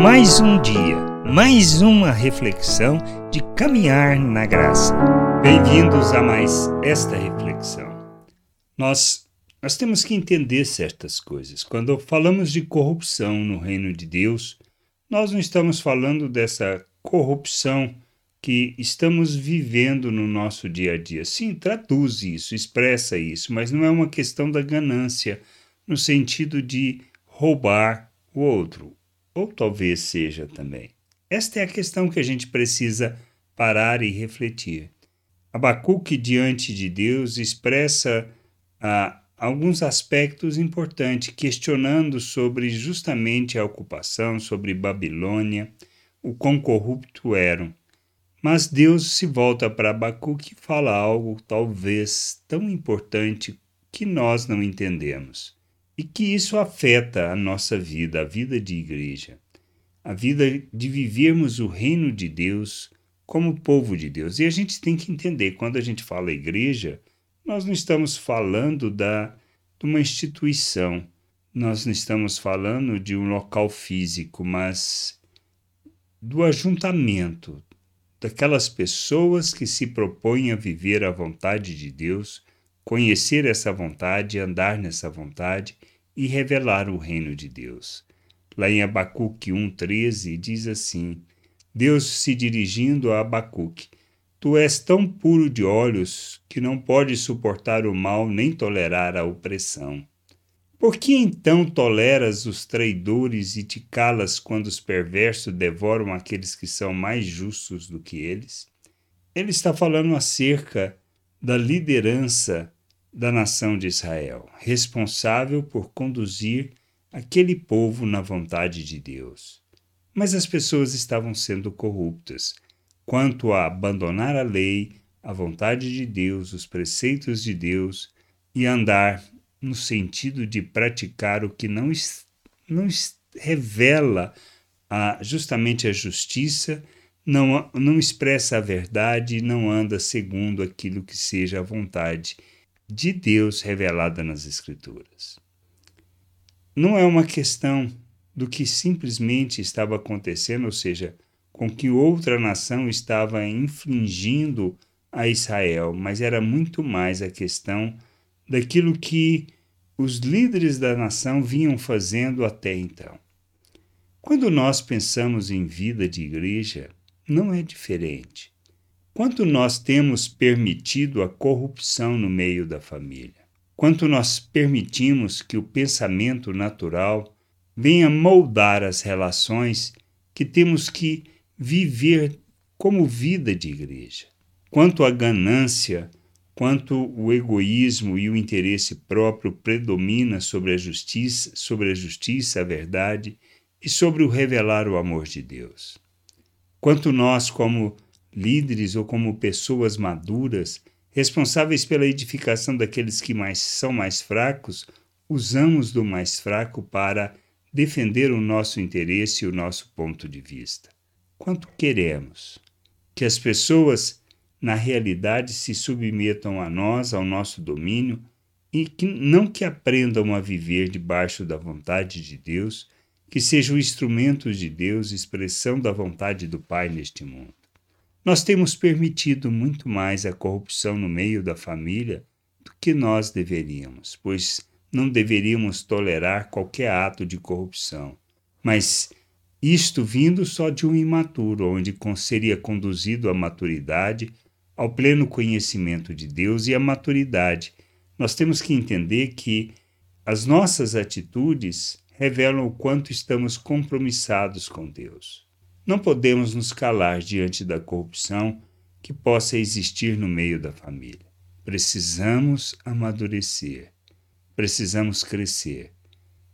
Mais um dia, mais uma reflexão de caminhar na graça. Bem-vindos a mais esta reflexão. Nós nós temos que entender certas coisas. Quando falamos de corrupção no reino de Deus, nós não estamos falando dessa corrupção que estamos vivendo no nosso dia a dia. Sim, traduz isso, expressa isso, mas não é uma questão da ganância no sentido de roubar o outro, ou talvez seja também. Esta é a questão que a gente precisa parar e refletir. Abacuque, diante de Deus, expressa a alguns aspectos importantes, questionando sobre justamente a ocupação, sobre Babilônia, o quão corrupto eram. Mas Deus se volta para Abacuque e fala algo talvez tão importante que nós não entendemos e que isso afeta a nossa vida, a vida de igreja, a vida de vivermos o reino de Deus como povo de Deus. E a gente tem que entender, quando a gente fala igreja, nós não estamos falando da, de uma instituição, nós não estamos falando de um local físico, mas do ajuntamento, daquelas pessoas que se propõem a viver a vontade de Deus, conhecer essa vontade, andar nessa vontade e revelar o reino de Deus. Lá em Abacuque 1,13 diz assim: Deus se dirigindo a Abacuque, Tu és tão puro de olhos que não podes suportar o mal nem tolerar a opressão. Por que então toleras os traidores e te calas quando os perversos devoram aqueles que são mais justos do que eles? Ele está falando acerca da liderança da nação de Israel, responsável por conduzir aquele povo na vontade de Deus. Mas as pessoas estavam sendo corruptas quanto a abandonar a lei, a vontade de Deus, os preceitos de Deus e andar no sentido de praticar o que não, não revela a, justamente a justiça, não, não expressa a verdade, não anda segundo aquilo que seja a vontade de Deus revelada nas Escrituras. Não é uma questão do que simplesmente estava acontecendo, ou seja, com que outra nação estava infligindo a Israel, mas era muito mais a questão daquilo que os líderes da nação vinham fazendo até então. Quando nós pensamos em vida de igreja, não é diferente. Quanto nós temos permitido a corrupção no meio da família? Quanto nós permitimos que o pensamento natural venha moldar as relações que temos que viver como vida de igreja. Quanto a ganância, quanto o egoísmo e o interesse próprio predomina sobre a justiça, sobre a justiça, a verdade e sobre o revelar o amor de Deus. Quanto nós, como líderes ou como pessoas maduras, responsáveis pela edificação daqueles que mais são mais fracos, usamos do mais fraco para defender o nosso interesse e o nosso ponto de vista quanto queremos que as pessoas, na realidade, se submetam a nós, ao nosso domínio, e que não que aprendam a viver debaixo da vontade de Deus, que sejam instrumentos de Deus, expressão da vontade do Pai neste mundo. Nós temos permitido muito mais a corrupção no meio da família do que nós deveríamos, pois não deveríamos tolerar qualquer ato de corrupção. Mas isto vindo só de um imaturo, onde seria conduzido à maturidade, ao pleno conhecimento de Deus e à maturidade. Nós temos que entender que as nossas atitudes revelam o quanto estamos compromissados com Deus. Não podemos nos calar diante da corrupção que possa existir no meio da família. Precisamos amadurecer, precisamos crescer.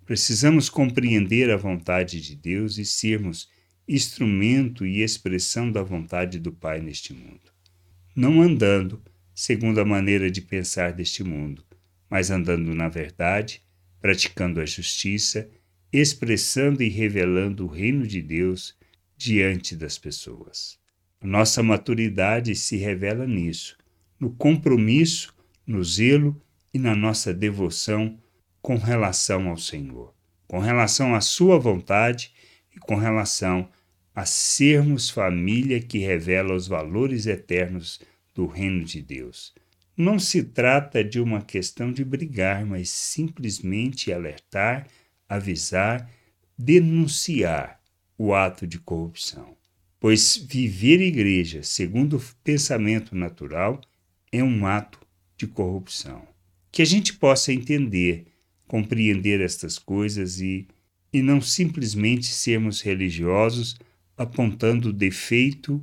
Precisamos compreender a vontade de Deus e sermos instrumento e expressão da vontade do Pai neste mundo. Não andando segundo a maneira de pensar deste mundo, mas andando na verdade, praticando a justiça, expressando e revelando o reino de Deus diante das pessoas. Nossa maturidade se revela nisso, no compromisso, no zelo e na nossa devoção com relação ao Senhor, com relação à Sua vontade e com relação a sermos família que revela os valores eternos do reino de Deus. Não se trata de uma questão de brigar, mas simplesmente alertar, avisar, denunciar o ato de corrupção. Pois viver igreja segundo o pensamento natural é um ato de corrupção. Que a gente possa entender, compreender estas coisas e, e não simplesmente sermos religiosos apontando o defeito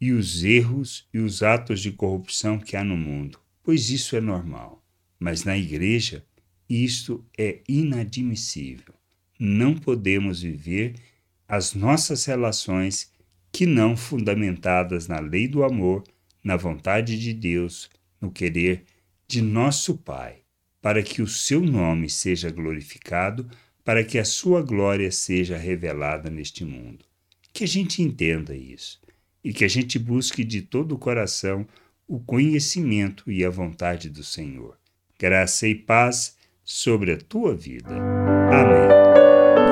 e os erros e os atos de corrupção que há no mundo pois isso é normal. Mas na igreja, isto é inadmissível. Não podemos viver as nossas relações que não fundamentadas na lei do amor, na vontade de Deus, no querer de nosso Pai, para que o seu nome seja glorificado, para que a sua glória seja revelada neste mundo. Que a gente entenda isso e que a gente busque de todo o coração o conhecimento e a vontade do Senhor. Graça e paz sobre a tua vida. Amém.